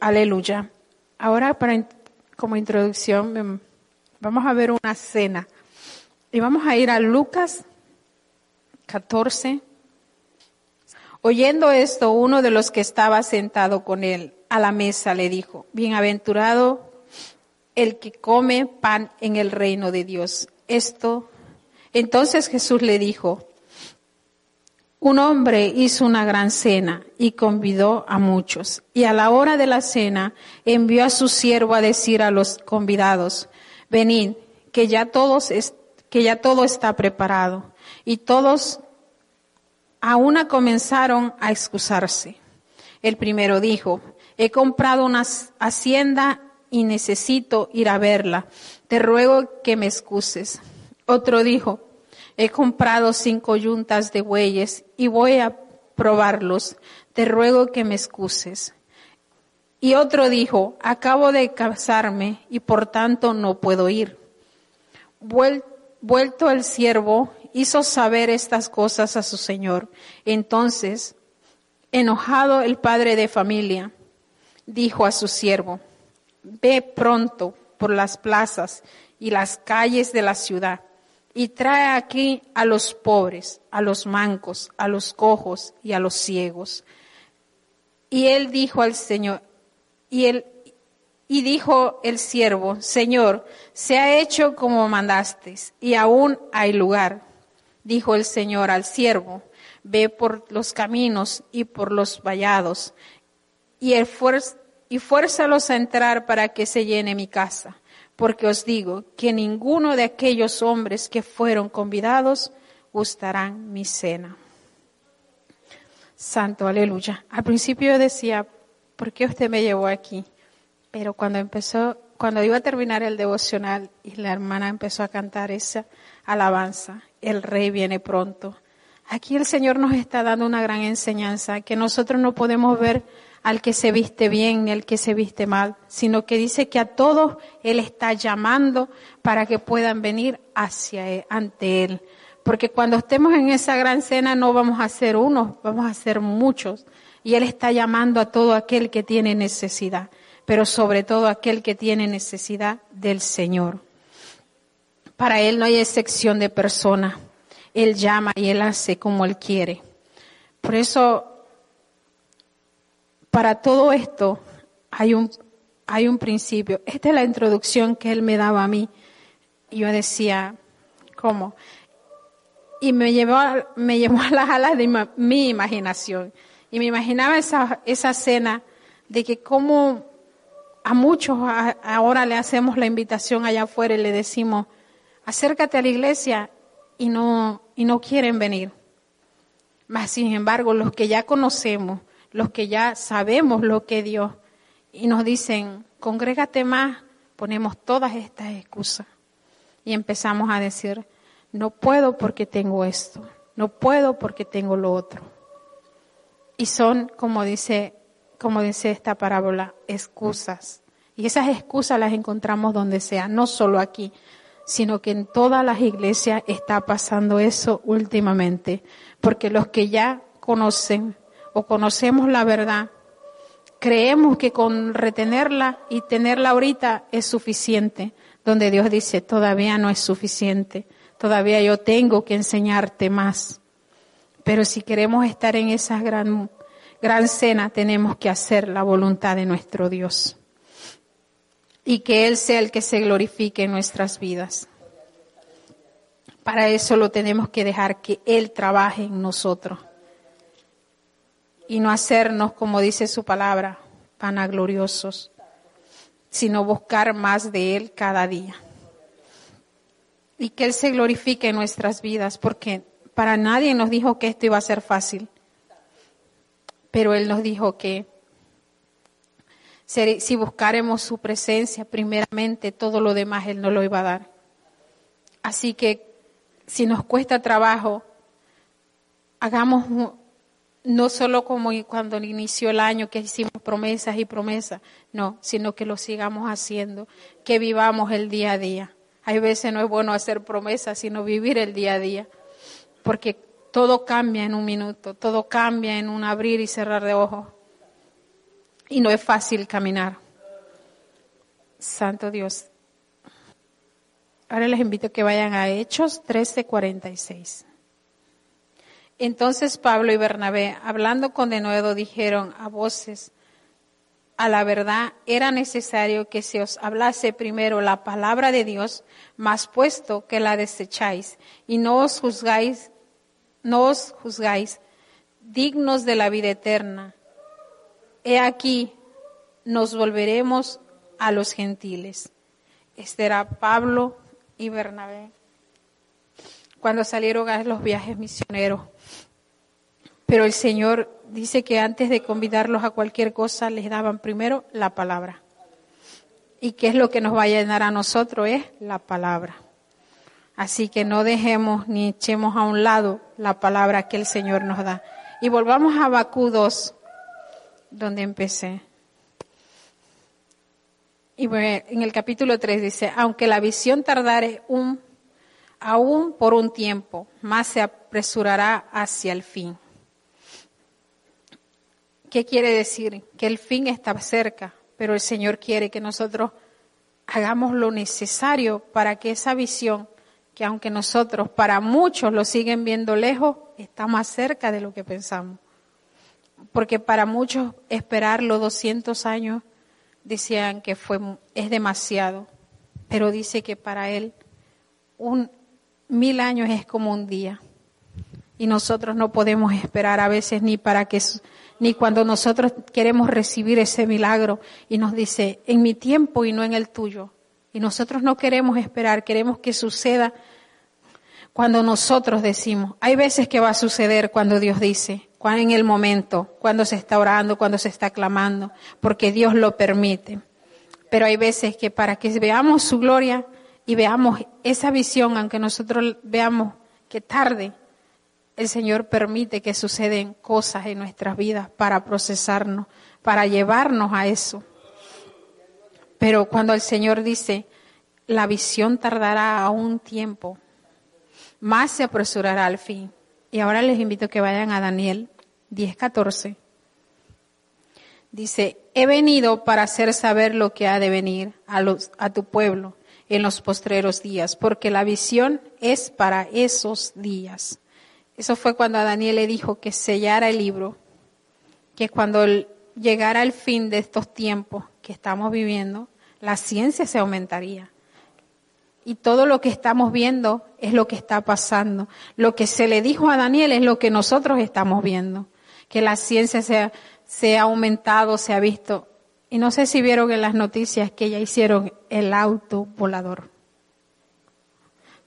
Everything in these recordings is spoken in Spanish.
Aleluya. Ahora, para, como introducción, vamos a ver una cena. Y vamos a ir a Lucas 14. Oyendo esto, uno de los que estaba sentado con él a la mesa le dijo, bienaventurado el que come pan en el reino de Dios. Esto, entonces Jesús le dijo, un hombre hizo una gran cena y convidó a muchos. Y a la hora de la cena envió a su siervo a decir a los convidados, venid, que ya todos, que ya todo está preparado. Y todos a una comenzaron a excusarse. El primero dijo, he comprado una hacienda y necesito ir a verla. Te ruego que me excuses. Otro dijo, he comprado cinco yuntas de bueyes y voy a probarlos. Te ruego que me excuses. Y otro dijo, acabo de casarme y por tanto no puedo ir. Vuelto el siervo, hizo saber estas cosas a su señor. Entonces, enojado el padre de familia, dijo a su siervo, ve pronto por las plazas y las calles de la ciudad y trae aquí a los pobres, a los mancos, a los cojos y a los ciegos. Y él dijo al Señor, y él, y dijo el siervo, Señor, se ha hecho como mandasteis, y aún hay lugar. Dijo el Señor al siervo, ve por los caminos y por los vallados, y fuérzalos a entrar para que se llene mi casa porque os digo que ninguno de aquellos hombres que fueron convidados gustarán mi cena. Santo, aleluya. Al principio yo decía, ¿por qué usted me llevó aquí? Pero cuando empezó, cuando iba a terminar el devocional y la hermana empezó a cantar esa alabanza, el rey viene pronto. Aquí el Señor nos está dando una gran enseñanza que nosotros no podemos ver al que se viste bien ni al que se viste mal, sino que dice que a todos Él está llamando para que puedan venir hacia él, ante Él. Porque cuando estemos en esa gran cena no vamos a ser unos, vamos a ser muchos. Y Él está llamando a todo aquel que tiene necesidad, pero sobre todo aquel que tiene necesidad del Señor. Para Él no hay excepción de persona. Él llama y Él hace como Él quiere. Por eso para todo esto hay un, hay un principio. Esta es la introducción que él me daba a mí. Yo decía, ¿cómo? Y me llevó, me llevó a las alas de mi imaginación. Y me imaginaba esa, esa cena de que como a muchos ahora le hacemos la invitación allá afuera y le decimos, acércate a la iglesia y no, y no quieren venir. Mas, sin embargo, los que ya conocemos, los que ya sabemos lo que Dios, y nos dicen, congrégate más, ponemos todas estas excusas. Y empezamos a decir, no puedo porque tengo esto, no puedo porque tengo lo otro. Y son, como dice, como dice esta parábola, excusas. Y esas excusas las encontramos donde sea, no solo aquí, sino que en todas las iglesias está pasando eso últimamente, porque los que ya conocen o conocemos la verdad, creemos que con retenerla y tenerla ahorita es suficiente, donde Dios dice, todavía no es suficiente, todavía yo tengo que enseñarte más. Pero si queremos estar en esa gran, gran cena, tenemos que hacer la voluntad de nuestro Dios. Y que Él sea el que se glorifique en nuestras vidas. Para eso lo tenemos que dejar que Él trabaje en nosotros y no hacernos, como dice su palabra, vanagloriosos, sino buscar más de Él cada día. Y que Él se glorifique en nuestras vidas, porque para nadie nos dijo que esto iba a ser fácil, pero Él nos dijo que si buscaremos su presencia primeramente, todo lo demás Él no lo iba a dar. Así que si nos cuesta trabajo, hagamos no solo como cuando inició el año que hicimos promesas y promesas, no, sino que lo sigamos haciendo, que vivamos el día a día. Hay veces no es bueno hacer promesas, sino vivir el día a día, porque todo cambia en un minuto, todo cambia en un abrir y cerrar de ojos. y no es fácil caminar. Santo Dios. Ahora les invito a que vayan a Hechos 13:46. Entonces Pablo y Bernabé, hablando con denuedo, dijeron a voces, a la verdad era necesario que se os hablase primero la palabra de Dios, más puesto que la desecháis y no os juzgáis, no os juzgáis dignos de la vida eterna. He aquí, nos volveremos a los gentiles. Este era Pablo y Bernabé cuando salieron a los viajes misioneros. Pero el Señor dice que antes de convidarlos a cualquier cosa, les daban primero la palabra. ¿Y qué es lo que nos va a llenar a nosotros? Es la palabra. Así que no dejemos ni echemos a un lado la palabra que el Señor nos da. Y volvamos a Bakú 2, donde empecé. Y en el capítulo 3 dice, aunque la visión tardare un, aún por un tiempo, más se apresurará hacia el fin. ¿Qué quiere decir? Que el fin está cerca, pero el Señor quiere que nosotros hagamos lo necesario para que esa visión, que aunque nosotros para muchos lo siguen viendo lejos, está más cerca de lo que pensamos. Porque para muchos esperar los 200 años decían que fue es demasiado, pero dice que para él un mil años es como un día. Y nosotros no podemos esperar a veces ni para que ni cuando nosotros queremos recibir ese milagro y nos dice, en mi tiempo y no en el tuyo. Y nosotros no queremos esperar, queremos que suceda cuando nosotros decimos. Hay veces que va a suceder cuando Dios dice, en el momento, cuando se está orando, cuando se está clamando, porque Dios lo permite. Pero hay veces que para que veamos su gloria y veamos esa visión, aunque nosotros veamos que tarde, el Señor permite que suceden cosas en nuestras vidas para procesarnos, para llevarnos a eso. Pero cuando el Señor dice, la visión tardará a un tiempo, más se apresurará al fin. Y ahora les invito a que vayan a Daniel 10:14. Dice, he venido para hacer saber lo que ha de venir a tu pueblo en los postreros días, porque la visión es para esos días. Eso fue cuando a Daniel le dijo que sellara el libro, que cuando llegara el fin de estos tiempos que estamos viviendo, la ciencia se aumentaría. Y todo lo que estamos viendo es lo que está pasando. Lo que se le dijo a Daniel es lo que nosotros estamos viendo. Que la ciencia se se ha aumentado, se ha visto. Y no sé si vieron en las noticias que ya hicieron el auto volador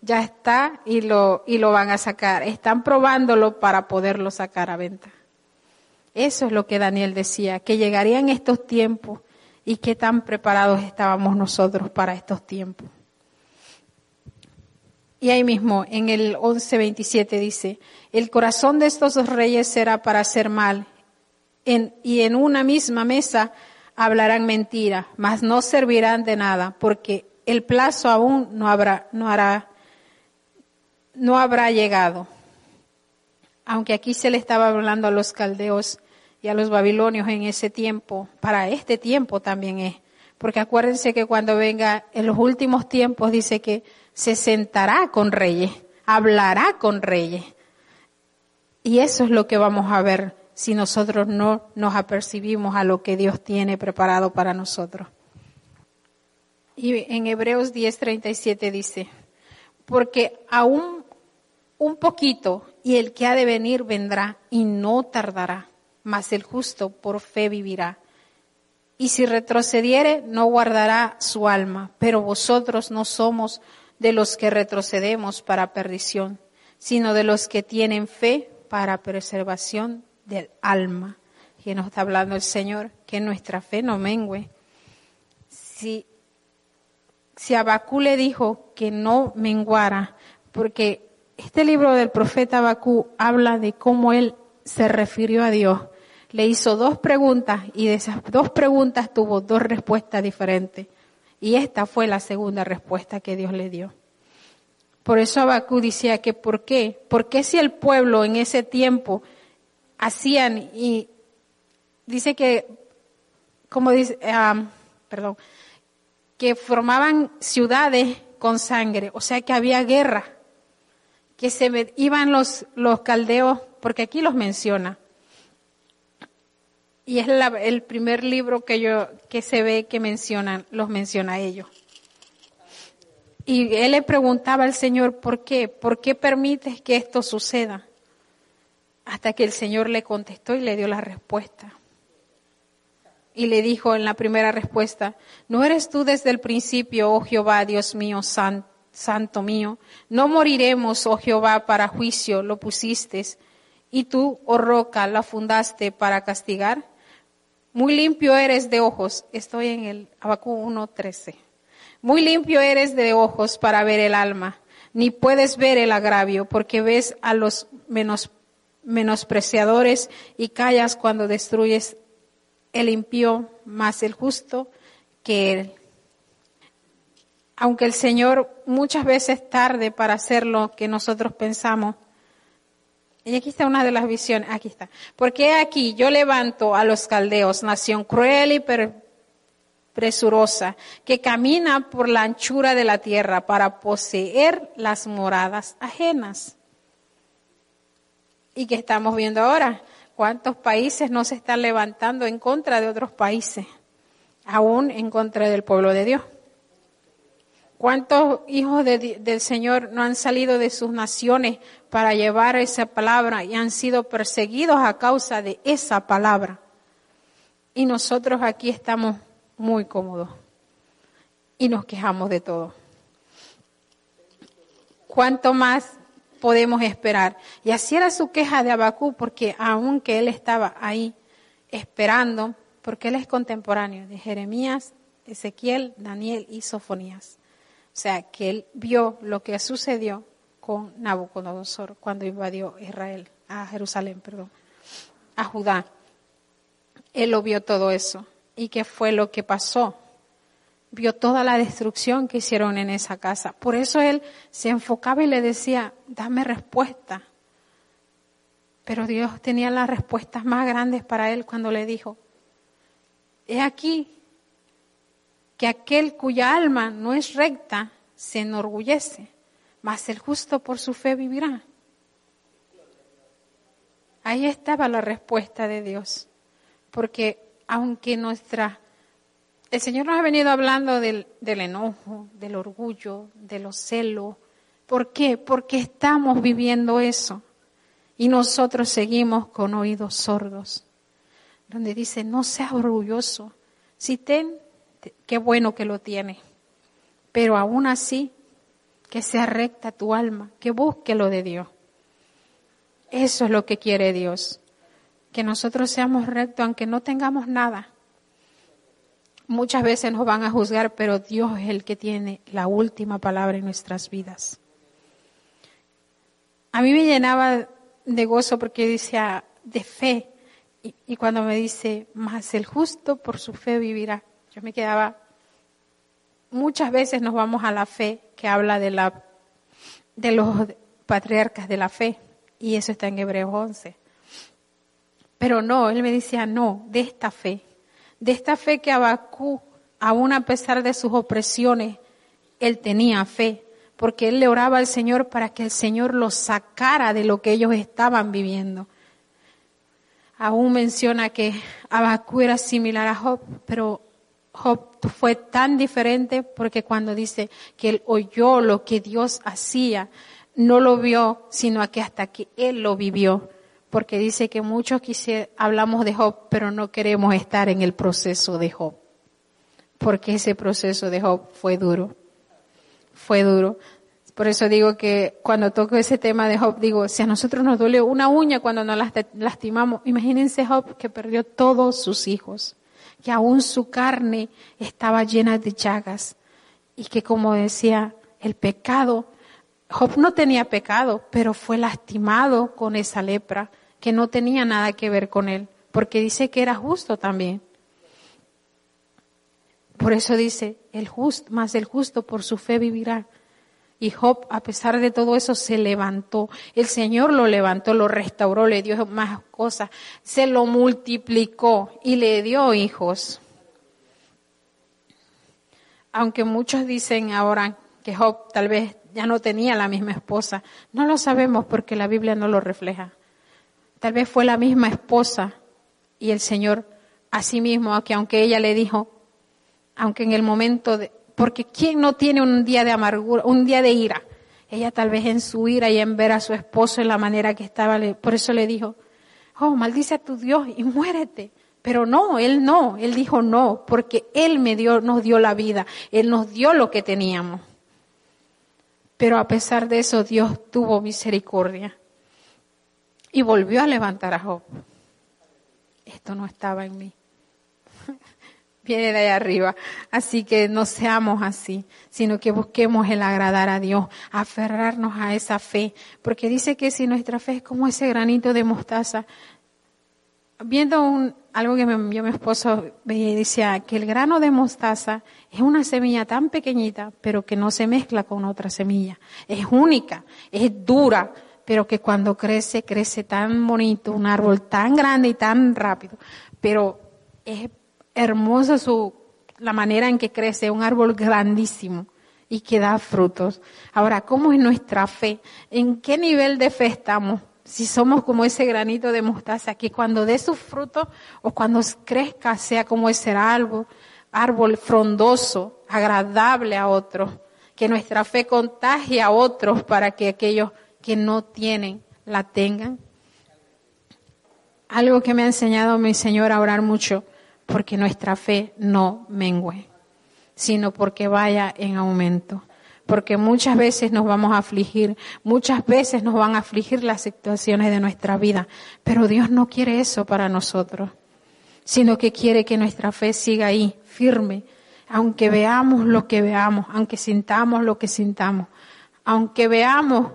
ya está y lo, y lo van a sacar. Están probándolo para poderlo sacar a venta. Eso es lo que Daniel decía, que llegarían estos tiempos y qué tan preparados estábamos nosotros para estos tiempos. Y ahí mismo, en el 11.27 dice, el corazón de estos dos reyes será para hacer mal, y en una misma mesa hablarán mentira, mas no servirán de nada, porque el plazo aún no habrá, no hará no habrá llegado. Aunque aquí se le estaba hablando a los caldeos y a los babilonios en ese tiempo, para este tiempo también es. Porque acuérdense que cuando venga en los últimos tiempos dice que se sentará con reyes, hablará con reyes. Y eso es lo que vamos a ver si nosotros no nos apercibimos a lo que Dios tiene preparado para nosotros. Y en Hebreos 10:37 dice, porque aún un poquito y el que ha de venir vendrá y no tardará, mas el justo por fe vivirá. Y si retrocediere, no guardará su alma, pero vosotros no somos de los que retrocedemos para perdición, sino de los que tienen fe para preservación del alma. Y nos está hablando el Señor, que nuestra fe no mengüe. Si si Abacú le dijo que no menguara, porque este libro del profeta Abacú habla de cómo él se refirió a Dios. Le hizo dos preguntas y de esas dos preguntas tuvo dos respuestas diferentes. Y esta fue la segunda respuesta que Dios le dio. Por eso Abacú decía que ¿por qué? ¿Por qué si el pueblo en ese tiempo hacían y dice que como dice, ah, perdón, que formaban ciudades con sangre, o sea que había guerra, que se iban los, los caldeos, porque aquí los menciona. Y es el primer libro que yo, que se ve que mencionan, los menciona ellos. Y él le preguntaba al Señor, ¿por qué? ¿Por qué permites que esto suceda? Hasta que el Señor le contestó y le dio la respuesta. Y le dijo en la primera respuesta, ¿no eres tú desde el principio, oh Jehová, Dios mío, santo mío? No moriremos, oh Jehová, para juicio lo pusiste, y tú, oh roca, la fundaste para castigar. Muy limpio eres de ojos. Estoy en el Abacú 1.13. Muy limpio eres de ojos para ver el alma, ni puedes ver el agravio, porque ves a los menospreciadores y callas cuando destruyes el impío más el justo que él. Aunque el Señor muchas veces tarde para hacer lo que nosotros pensamos, y aquí está una de las visiones, aquí está. Porque aquí yo levanto a los caldeos, nación cruel y presurosa, que camina por la anchura de la tierra para poseer las moradas ajenas. ¿Y qué estamos viendo ahora? ¿Cuántos países no se están levantando en contra de otros países? Aún en contra del pueblo de Dios. ¿Cuántos hijos del Señor no han salido de sus naciones para llevar esa palabra y han sido perseguidos a causa de esa palabra? Y nosotros aquí estamos muy cómodos y nos quejamos de todo. ¿Cuánto más podemos esperar? Y así era su queja de Abacú, porque aunque él estaba ahí esperando, porque él es contemporáneo de Jeremías, Ezequiel, Daniel y Sofonías. O sea, que él vio lo que sucedió con Nabucodonosor cuando invadió Israel, a Jerusalén, perdón, a Judá. Él lo vio todo eso y qué fue lo que pasó. Vio toda la destrucción que hicieron en esa casa. Por eso él se enfocaba y le decía, dame respuesta. Pero Dios tenía las respuestas más grandes para él cuando le dijo, he aquí que aquel cuya alma no es recta se enorgullece, mas el justo por su fe vivirá. Ahí estaba la respuesta de Dios, porque aunque nuestra... El Señor nos ha venido hablando del, del enojo, del orgullo, de los celos. ¿Por qué? Porque estamos viviendo eso. Y nosotros seguimos con oídos sordos. Donde dice, no seas orgulloso. Si ten, qué bueno que lo tiene. Pero aún así, que sea recta tu alma, que busque lo de Dios. Eso es lo que quiere Dios que nosotros seamos rectos aunque no tengamos nada. Muchas veces nos van a juzgar, pero Dios es el que tiene la última palabra en nuestras vidas. A mí me llenaba de gozo porque decía de fe. Y, cuando me dice, más el justo por su fe vivirá, yo me quedaba, muchas veces nos vamos a la fe que habla de, la, de los patriarcas de la fe, y eso está en Hebreos 11. Pero no, él me decía, no, de esta fe, de esta fe que Abacú, aún a pesar de sus opresiones, él tenía fe, porque él le oraba al Señor para que el Señor lo sacara de lo que ellos estaban viviendo. Aún menciona que Abacú era similar a Job, pero Job fue tan diferente porque cuando dice que él oyó lo que Dios hacía, no lo vio, sino que hasta que él lo vivió. Porque dice que muchos hablamos de Job, pero no queremos estar en el proceso de Job, porque ese proceso de Job fue duro, fue duro. Por eso digo que cuando toco ese tema de Job, digo, si a nosotros nos duele una uña cuando nos lastimamos, imagínense Job que perdió todos sus hijos, que aún su carne estaba llena de llagas y que como decía, el pecado, Job no tenía pecado, pero fue lastimado con esa lepra que no tenía nada que ver con él, porque dice que era justo también. Por eso dice, el justo, más el justo por su fe vivirá. Y Job, a pesar de todo eso, se levantó. El Señor lo levantó, lo restauró, le dio más cosas, se lo multiplicó y le dio hijos. aunque muchos dicen ahora que Job tal vez ya no tenía la misma esposa, no lo sabemos porque la Biblia no lo refleja. Tal vez fue la misma esposa y el Señor a sí mismo, que aunque ella le dijo, aunque en el momento de, porque ¿quién no tiene un día de amargura, un día de ira? Ella tal vez en su ira y en ver a su esposo en la manera que estaba, por eso le dijo, oh, maldice a tu Dios y muérete. Pero no, él no, él dijo no, porque él me dio, nos dio la vida, él nos dio lo que teníamos. Pero a pesar de eso, Dios tuvo misericordia y volvió a levantar a Job. Esto no estaba en mí. Viene de ahí arriba. Así que no seamos así, sino que busquemos el agradar a Dios, aferrarnos a esa fe. Porque dice que si nuestra fe es como ese granito de mostaza, viendo un, algo que me envió mi esposo, y decía que el grano de mostaza es una semilla tan pequeñita, pero que no se mezcla con otra semilla. Es única, es dura, pero que cuando crece, crece tan bonito, un árbol tan grande y tan rápido. Pero es hermosa su, la manera en que crece, un árbol grandísimo y que da frutos. Ahora, ¿cómo es nuestra fe? ¿En qué nivel de fe estamos? si somos como ese granito de mostaza, que cuando dé su fruto o cuando crezca sea como ese árbol, árbol frondoso, agradable a otros, que nuestra fe contagie a otros para que aquellos que no tienen la tengan. Algo que me ha enseñado mi Señor a orar mucho, porque nuestra fe no mengue, sino porque vaya en aumento. Porque muchas veces nos vamos a afligir, muchas veces nos van a afligir las situaciones de nuestra vida, pero Dios no quiere eso para nosotros, sino que quiere que nuestra fe siga ahí, firme, aunque veamos lo que veamos, aunque sintamos lo que sintamos, aunque veamos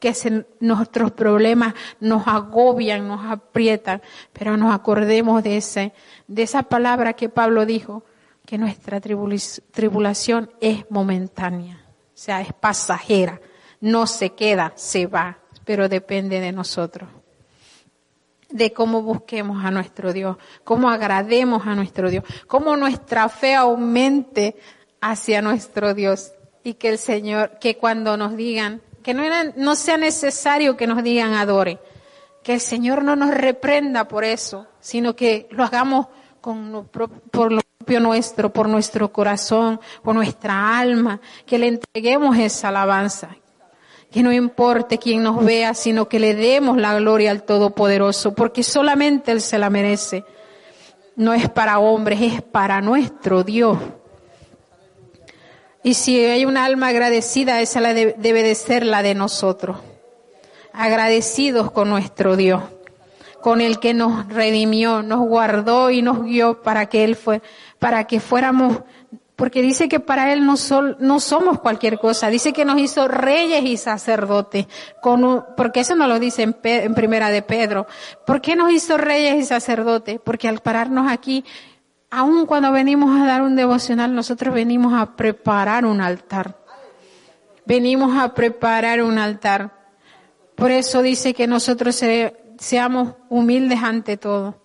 que nuestros problemas nos agobian, nos aprietan, pero nos acordemos de ese, de esa palabra que Pablo dijo, que nuestra tribulación es momentánea. O sea, es pasajera, no se queda, se va, pero depende de nosotros. De cómo busquemos a nuestro Dios, cómo agrademos a nuestro Dios, cómo nuestra fe aumente hacia nuestro Dios y que el Señor, que cuando nos digan, que no, sea necesario que nos digan adore, que el Señor no nos reprenda por eso, sino que lo hagamos con, por lo nuestro, por nuestro corazón, por nuestra alma, que le entreguemos esa alabanza. Que no importe quién nos vea, sino que le demos la gloria al Todopoderoso, porque solamente Él se la merece. No es para hombres, es para nuestro Dios. Y si hay un alma agradecida, esa la debe de ser la de nosotros. Agradecidos con nuestro Dios con el que nos redimió, nos guardó y nos guió para que Él fue, para que fuéramos, porque dice que para Él no, no somos cualquier cosa, dice que nos hizo reyes y sacerdotes, con porque eso no lo dice en, en primera de Pedro. ¿Por qué nos hizo reyes y sacerdotes? Porque al pararnos aquí, aun cuando venimos a dar un devocional, nosotros venimos a preparar un altar. Venimos a preparar un altar. Por eso dice que nosotros seamos humildes ante todo.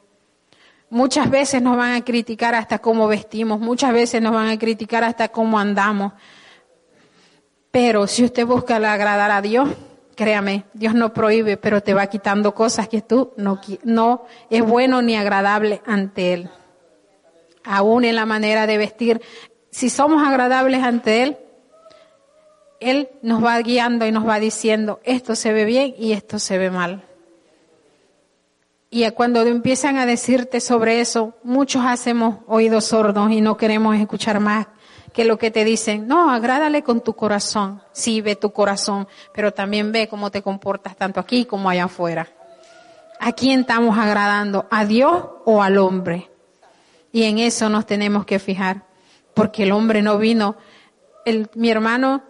Muchas veces nos van a criticar hasta cómo vestimos, muchas veces nos van a criticar hasta cómo andamos. Pero si usted busca agradar a Dios, créame, Dios no prohíbe, pero te va quitando cosas que tú no, no es bueno ni agradable ante Él. Aún en la manera de vestir, si somos agradables ante Él, Él nos va guiando y nos va diciendo, esto se ve bien y esto se ve mal. Y cuando empiezan a decirte sobre eso, muchos hacemos oídos sordos y no queremos escuchar más que lo que te dicen. No, agrádale con tu corazón. Sí, ve tu corazón, pero también ve cómo te comportas tanto aquí como allá afuera. ¿A quién estamos agradando? ¿A Dios o al hombre? Y en eso nos tenemos que fijar, porque el hombre no vino. El, mi hermano,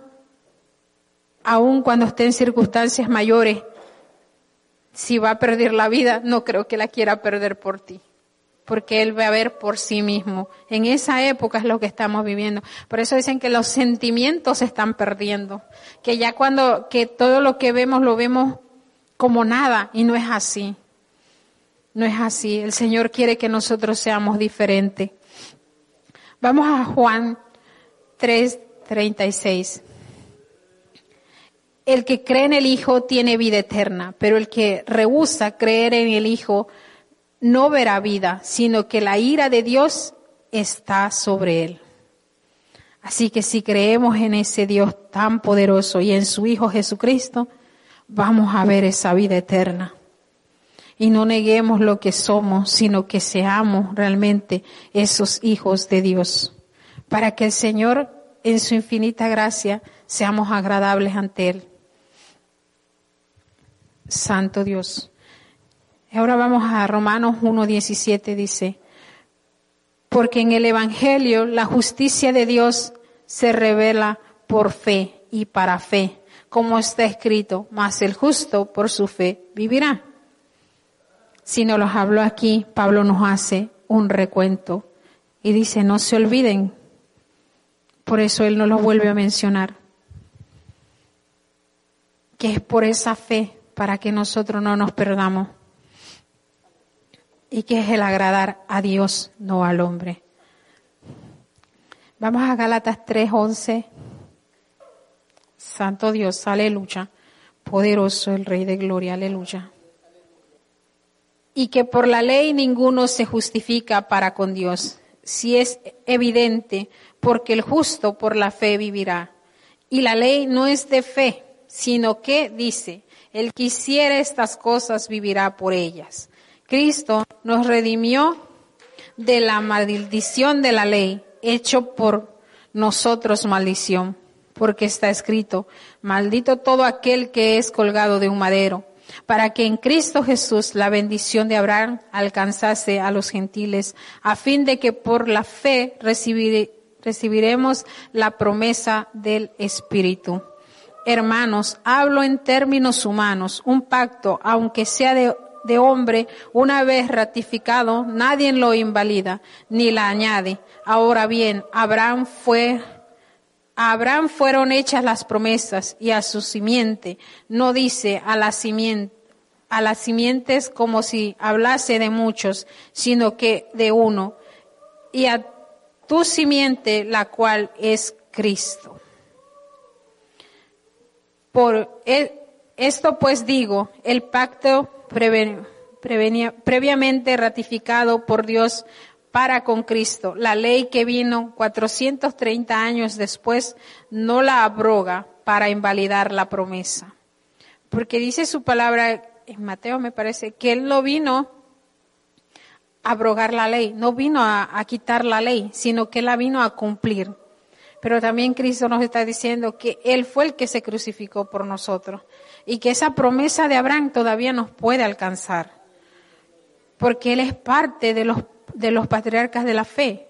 aun cuando esté en circunstancias mayores, si va a perder la vida, no creo que la quiera perder por ti, porque Él va a ver por sí mismo. En esa época es lo que estamos viviendo. Por eso dicen que los sentimientos se están perdiendo, que ya cuando, que todo lo que vemos lo vemos como nada y no es así. No es así. El Señor quiere que nosotros seamos diferentes. Vamos a Juan 3:36. El que cree en el Hijo tiene vida eterna, pero el que rehúsa creer en el Hijo no verá vida, sino que la ira de Dios está sobre él. Así que si creemos en ese Dios tan poderoso y en su Hijo Jesucristo, vamos a ver esa vida eterna. Y no neguemos lo que somos, sino que seamos realmente esos hijos de Dios, para que el Señor, en su infinita gracia, seamos agradables ante Él. Santo Dios. Ahora vamos a Romanos 1.17, dice, porque en el Evangelio la justicia de Dios se revela por fe y para fe, como está escrito, mas el justo por su fe vivirá. Si no los habló aquí, Pablo nos hace un recuento y dice, no se olviden. Por eso él no lo vuelve a mencionar. Que es por esa fe para que nosotros no nos perdamos. Y que es el agradar a Dios, no al hombre. Vamos a Gálatas 3:11. Santo Dios, aleluya. Poderoso el Rey de Gloria, aleluya. Y que por la ley ninguno se justifica para con Dios, si es evidente, porque el justo por la fe vivirá. Y la ley no es de fe, sino que dice, el que hiciera estas cosas vivirá por ellas. Cristo nos redimió de la maldición de la ley, hecho por nosotros maldición, porque está escrito, maldito todo aquel que es colgado de un madero, para que en Cristo Jesús la bendición de Abraham alcanzase a los gentiles, a fin de que por la fe recibiremos la promesa del Espíritu. Hermanos, hablo en términos humanos. Un pacto, aunque sea de, de hombre, una vez ratificado, nadie lo invalida ni la añade. Ahora bien, Abraham fue a Abraham fueron hechas las promesas y a su simiente. No dice a las simientes como si hablase de muchos, sino que de uno. Y a tu simiente, la cual es Cristo. Por e, esto pues digo, el pacto previamente ratificado por Dios para con Cristo, la ley que vino 430 años después, no la abroga para invalidar la promesa. Porque dice su palabra en Mateo, me parece, que Él no vino a abrogar la ley, no vino a, a quitar la ley, sino que la vino a cumplir. Pero también Cristo nos está diciendo que Él fue el que se crucificó por nosotros y que esa promesa de Abraham todavía nos puede alcanzar. Porque Él es parte de los, de los patriarcas de la fe.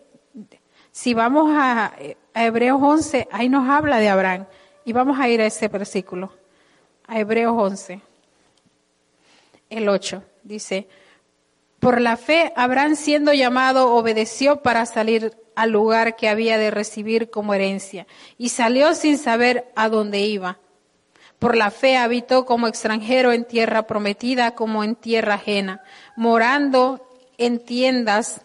Si vamos a, a Hebreos 11, ahí nos habla de Abraham. Y vamos a ir a ese versículo, a Hebreos 11, el 8. Dice, por la fe, Abraham siendo llamado obedeció para salir al lugar que había de recibir como herencia y salió sin saber a dónde iba. Por la fe habitó como extranjero en tierra prometida como en tierra ajena, morando en tiendas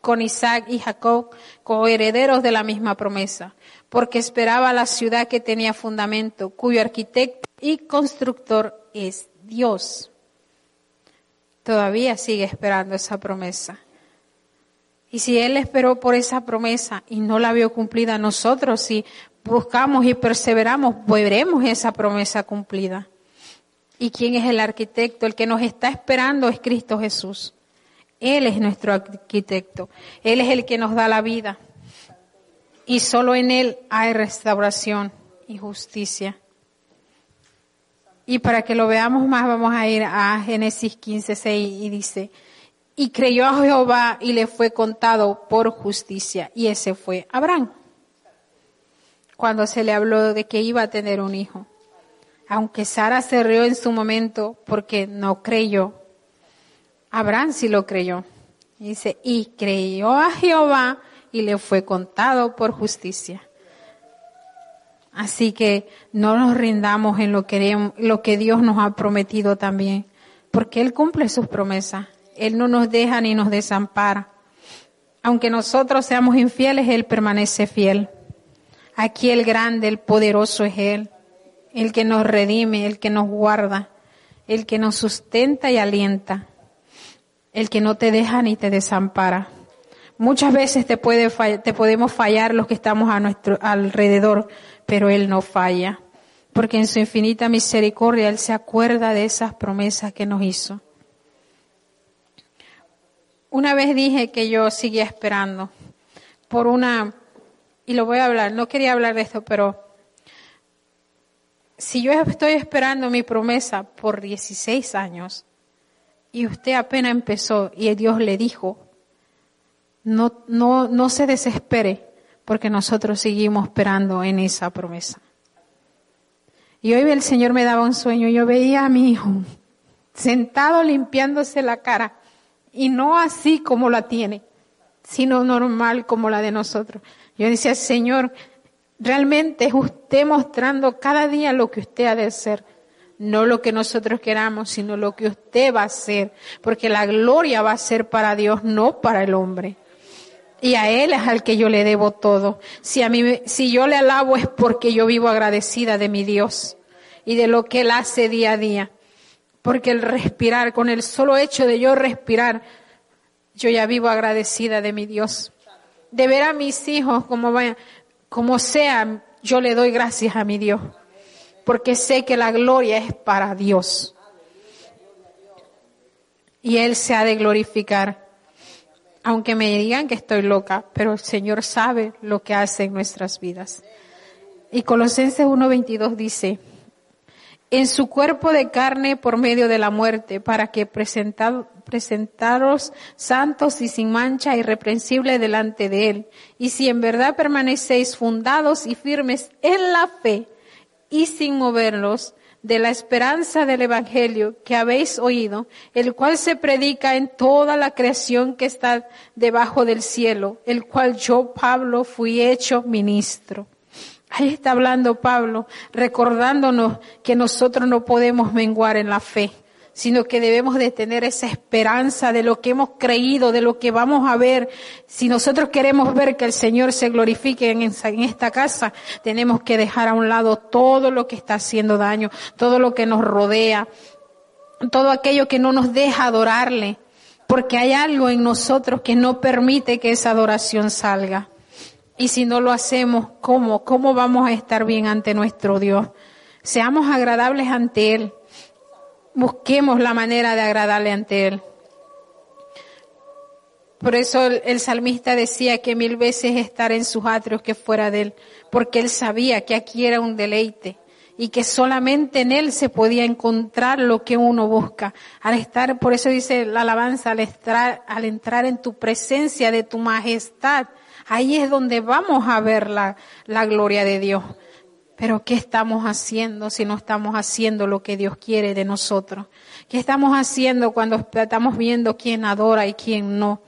con Isaac y Jacob, coherederos de la misma promesa, porque esperaba la ciudad que tenía fundamento, cuyo arquitecto y constructor es Dios. Todavía sigue esperando esa promesa. Y si Él esperó por esa promesa y no la vio cumplida, nosotros si buscamos y perseveramos, veremos esa promesa cumplida. ¿Y quién es el arquitecto? El que nos está esperando es Cristo Jesús. Él es nuestro arquitecto. Él es el que nos da la vida. Y solo en Él hay restauración y justicia. Y para que lo veamos más, vamos a ir a Génesis 15, 6 y dice, y creyó a Jehová y le fue contado por justicia. Y ese fue Abraham. Cuando se le habló de que iba a tener un hijo. Aunque Sara se rió en su momento porque no creyó. Abraham sí lo creyó. dice, y creyó a Jehová y le fue contado por justicia. Así que no nos rindamos en lo que, Dios nos ha prometido también, porque Él cumple sus promesas. Él no nos deja ni nos desampara. Aunque nosotros seamos infieles, Él permanece fiel. Aquí el grande, el poderoso es Él, el que nos redime, el que nos guarda, el que nos sustenta y alienta, el que no te deja ni te desampara. Muchas veces te, podemos fallar los que estamos a nuestro alrededor, pero Él no falla, porque en su infinita misericordia Él se acuerda de esas promesas que nos hizo. Una vez dije que yo seguía esperando por una, y lo voy a hablar, no quería hablar de esto, pero si yo estoy esperando mi promesa por 16 años y usted apenas empezó y Dios le dijo, no, no, no se desespere porque nosotros seguimos esperando en esa promesa. Y hoy el Señor me daba un sueño, yo veía a mi hijo sentado limpiándose la cara y no así como la tiene, sino normal como la de nosotros. Yo decía, Señor, realmente es usted mostrando cada día lo que usted ha de ser, no lo que nosotros queramos, sino lo que usted va a hacer, porque la gloria va a ser para Dios, no para el hombre. Y a Él es al que yo le debo todo. Si a mí, si yo le alabo es porque yo vivo agradecida de mi Dios y de lo que Él hace día a día. Porque el respirar, con el solo hecho de yo respirar, yo ya vivo agradecida de mi Dios. De ver a mis hijos como vayan, como sea, yo le doy gracias a mi Dios. Porque sé que la gloria es para Dios. Y Él se ha de glorificar. Aunque me digan que estoy loca, pero el Señor sabe lo que hace en nuestras vidas. Y Colosenses 1.22 dice, en su cuerpo de carne por medio de la muerte, para que presentaros santos y sin mancha, irreprensible delante de Él. Y si en verdad permanecéis fundados y firmes en la fe y sin moverlos, de la esperanza del Evangelio que habéis oído, el cual se predica en toda la creación que está debajo del cielo, el cual yo, Pablo, fui hecho ministro Ahí está hablando Pablo, recordándonos que nosotros no podemos menguar en la fe, sino que debemos de tener esa esperanza de lo que hemos creído, de lo que vamos a ver. Si nosotros queremos ver que el Señor se glorifique en, esta casa, tenemos que dejar a un lado todo lo que está haciendo daño, todo lo que nos rodea, todo aquello que no nos deja adorarle, porque hay algo en nosotros que no permite que esa adoración salga. Y si no lo hacemos, ¿cómo? ¿Cómo vamos a estar bien ante nuestro Dios? Seamos agradables ante Él. Busquemos la manera de agradarle ante Él. Por eso el, salmista decía que mil veces estar en sus atrios que fuera de Él, porque Él sabía que aquí era un deleite y que solamente en Él se podía encontrar lo que uno busca. Al estar, por eso dice la alabanza, al entrar, al entrar en tu presencia de tu majestad, Ahí es donde vamos a ver la, gloria de Dios. Pero ¿qué estamos haciendo si no estamos haciendo lo que Dios quiere de nosotros? ¿Qué estamos haciendo cuando estamos viendo quién adora y quién no?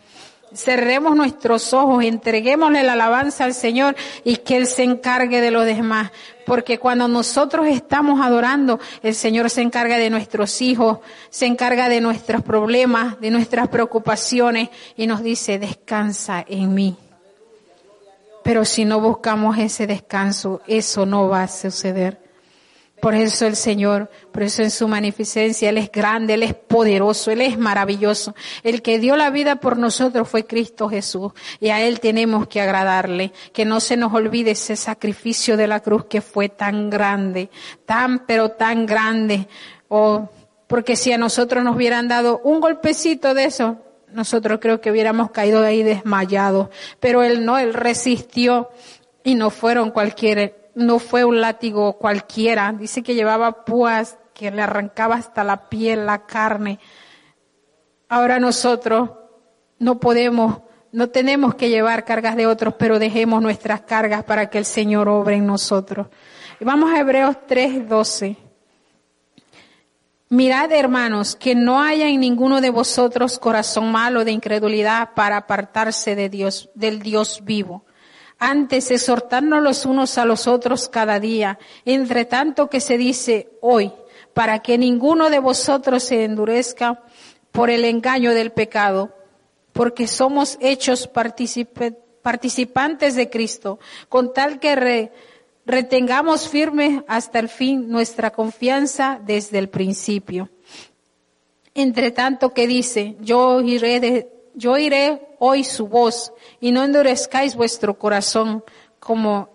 Cerremos nuestros ojos, entreguémosle la alabanza al Señor y que Él se encargue de los demás. Porque cuando nosotros estamos adorando, el Señor se encarga de nuestros hijos, se encarga de nuestros problemas, de nuestras preocupaciones y nos dice, descansa en mí. Pero si no buscamos ese descanso, eso no va a suceder. Por eso el Señor, por eso en su magnificencia, Él es grande, Él es poderoso, Él es maravilloso. El que dio la vida por nosotros fue Cristo Jesús y a Él tenemos que agradarle. Que no se nos olvide ese sacrificio de la cruz que fue tan grande, tan pero tan grande. Oh, porque si a nosotros nos hubieran dado un golpecito de eso, nosotros creo que hubiéramos caído de ahí desmayados. Pero él no, él resistió y no fueron cualquiera, no fue un látigo cualquiera. Dice que llevaba púas que le arrancaba hasta la piel, la carne. Ahora nosotros no podemos, no tenemos que llevar cargas de otros, pero dejemos nuestras cargas para que el Señor obre en nosotros. Y vamos a Hebreos 3:12. Mirad, hermanos, que no haya en ninguno de vosotros corazón malo de incredulidad para apartarse de Dios, del Dios vivo. Antes, exhortarnos los unos a los otros cada día, entre tanto que se dice hoy, para que ninguno de vosotros se endurezca por el engaño del pecado. porque somos hechos participantes de Cristo, con tal que retengamos firme hasta el fin nuestra confianza desde el principio. Entre tanto que dice, yo iré, yo iré hoy su voz y no endurezcáis vuestro corazón como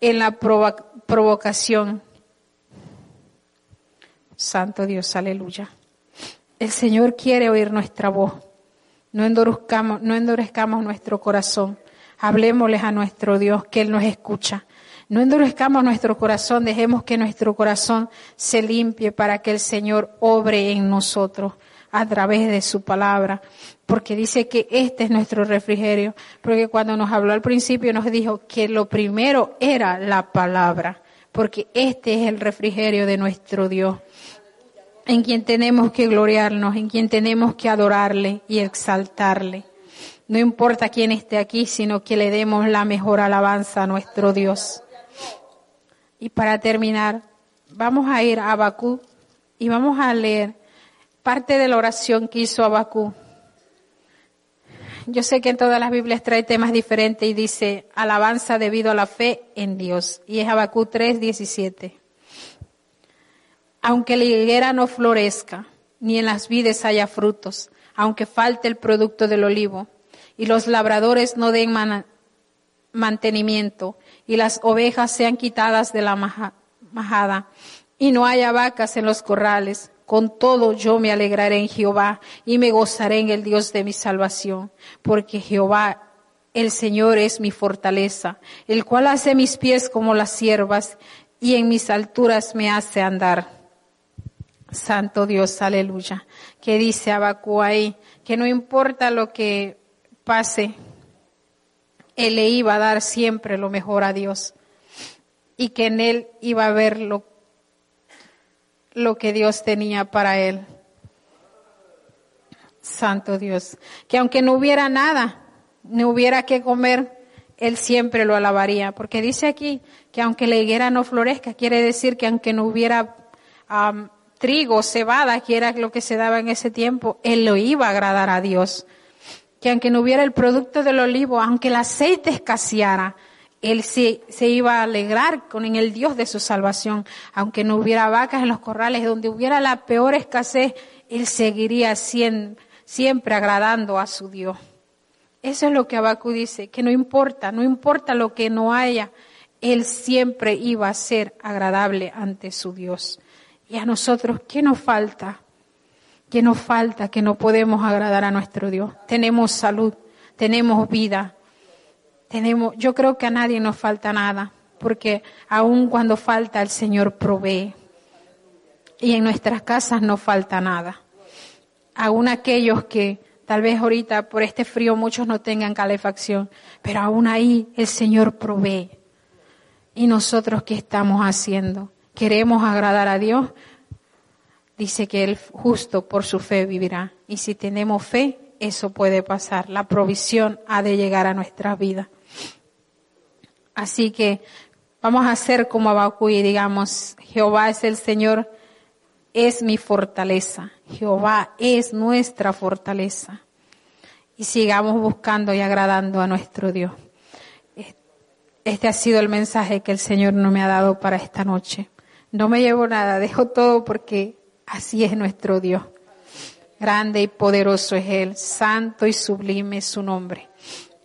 en la provocación. Santo Dios, aleluya. El Señor quiere oír nuestra voz. No endurezcamos, no endurezcamos nuestro corazón. Hablemosles a nuestro Dios, que Él nos escucha. No endurezcamos nuestro corazón, dejemos que nuestro corazón se limpie para que el Señor obre en nosotros a través de su palabra, porque dice que este es nuestro refrigerio, porque cuando nos habló al principio nos dijo que lo primero era la palabra, porque este es el refrigerio de nuestro Dios, en quien tenemos que gloriarnos, en quien tenemos que adorarle y exaltarle. No importa quién esté aquí, sino que le demos la mejor alabanza a nuestro Dios. Y para terminar, vamos a ir a Abacú y vamos a leer parte de la oración que hizo Abacú. Yo sé que en todas las Biblias trae temas diferentes y dice alabanza debido a la fe en Dios. Y es Abacú 3, 17. Aunque la higuera no florezca, ni en las vides haya frutos, aunque falte el producto del olivo, y los labradores no den mantenimiento, y las ovejas sean quitadas de la majada, y no haya vacas en los corrales. Con todo yo me alegraré en Jehová y me gozaré en el Dios de mi salvación, porque Jehová, el Señor, es mi fortaleza, el cual hace mis pies como las siervas y en mis alturas me hace andar. Santo Dios, aleluya. Que dice Abacú ahí, que no importa lo que pase, él le iba a dar siempre lo mejor a Dios y que en él iba a ver lo, lo que Dios tenía para él. Santo Dios, que aunque no hubiera nada, no hubiera que comer, él siempre lo alabaría, porque dice aquí que aunque la higuera no florezca, quiere decir que aunque no hubiera trigo, cebada, que era lo que se daba en ese tiempo, él lo iba a agradar a Dios que aunque no hubiera el producto del olivo, aunque el aceite escaseara, él se, se, iba a alegrar con el Dios de su salvación. Aunque no hubiera vacas en los corrales, donde hubiera la peor escasez, él seguiría siempre agradando a su Dios. Eso es lo que Abacú dice, que no importa, no importa lo que no haya, él siempre iba a ser agradable ante su Dios. Y a nosotros, ¿qué nos falta? Que nos falta, que no podemos agradar a nuestro Dios. Tenemos salud, tenemos vida, tenemos, yo creo que a nadie nos falta nada, porque aun cuando falta el Señor provee. Y en nuestras casas no falta nada. Aún aquellos que tal vez ahorita por este frío muchos no tengan calefacción, pero aún ahí el Señor provee. ¿Y nosotros qué estamos haciendo? ¿Queremos agradar a Dios? Dice que el justo por su fe vivirá. Y si tenemos fe, eso puede pasar. La provisión ha de llegar a nuestra vida. Así que vamos a hacer como Abacu y digamos, Jehová es el Señor, es mi fortaleza. Jehová es nuestra fortaleza. Y sigamos buscando y agradando a nuestro Dios. Este ha sido el mensaje que el Señor no me ha dado para esta noche. No me llevo nada, dejo todo porque Así es nuestro Dios. Grande y poderoso es Él, santo y sublime es su nombre.